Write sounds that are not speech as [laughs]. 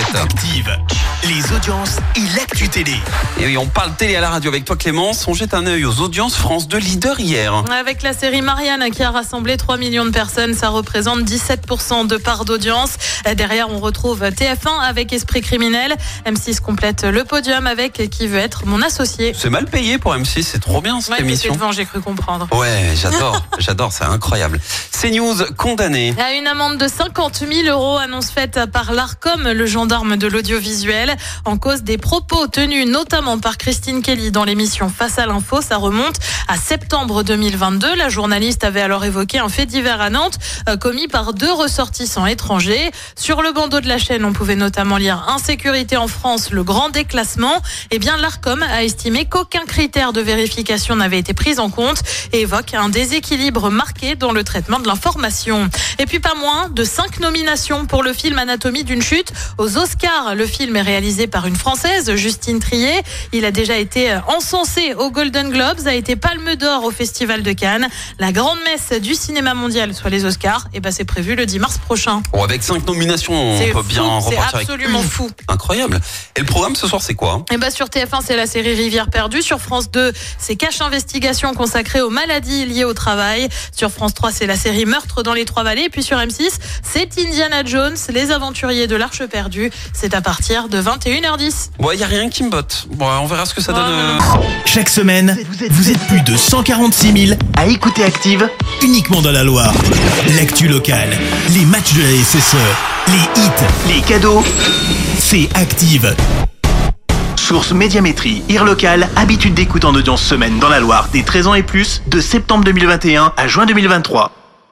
fait. Active, les audiences et l'actu télé. Et oui, on parle télé à la radio avec toi Clémence. On jette un œil aux audiences France 2 leader hier. Avec la série Marianne qui a rassemblé 3 millions de personnes, ça représente 17% de part d'audience. Derrière, on retrouve TF1 avec Esprit criminel. M6 complète le podium avec Qui veut être mon associé. C'est mal payé pour M6, c'est trop bien cette Ouais, émission. j'ai cru comprendre. Ouais, j'adore, [laughs] j'adore, c'est incroyable. CNews condamné. À une amende de 50 000 euros, annonce faite par l'ARCOM, le gendarme de l'audiovisuel, en cause des propos tenus notamment par Christine Kelly dans l'émission Face à l'info. Ça remonte à septembre 2022. La journaliste avait alors évoqué un fait divers à Nantes euh, commis par deux ressortissants étrangers. Sur le bandeau de la chaîne, on pouvait notamment lire Insécurité en France, le grand déclassement. Eh bien, l'ARCOM a estimé qu'aucun critère de vérification n'avait été pris en compte et évoque un déséquilibre marqué dans le traitement de l'information. Et puis pas moins de cinq nominations pour le film Anatomie d'une chute aux Oscars. Le film est réalisé par une Française, Justine Trier. Il a déjà été encensé aux Golden Globes, a été Palme d'Or au Festival de Cannes. La grande messe du cinéma mondial, soit les Oscars, et ben c'est prévu le 10 mars prochain. Bon, avec cinq nominations, on C'est peut fou, bien c'est repartir avec absolument fou. Incroyable. Et le programme ce soir, c'est quoi? Et bah sur TF1, c'est la série Rivière perdue. Sur France 2, c'est Cache Investigation consacrée aux maladies liées au travail. Sur France 3, c'est la série Meurtre dans les Trois-Vallées. Et puis sur M6, c'est Indiana Jones, les aventuriers de l'Arche perdue. C'est à partir de 21h10. Ouais, y a rien qui me botte. Bon, on verra ce que ça Ouais, donne. euh, Chaque semaine, vous êtes plus de 146 000 à écouter Active uniquement dans la Loire. L'actu locale, les matchs de la SSE, les hits, les cadeaux, c'est Active. Source Médiamétrie, IR local, habitude d'écoute en audience semaine dans la Loire des 13 ans et plus, de septembre 2021 à juin 2023.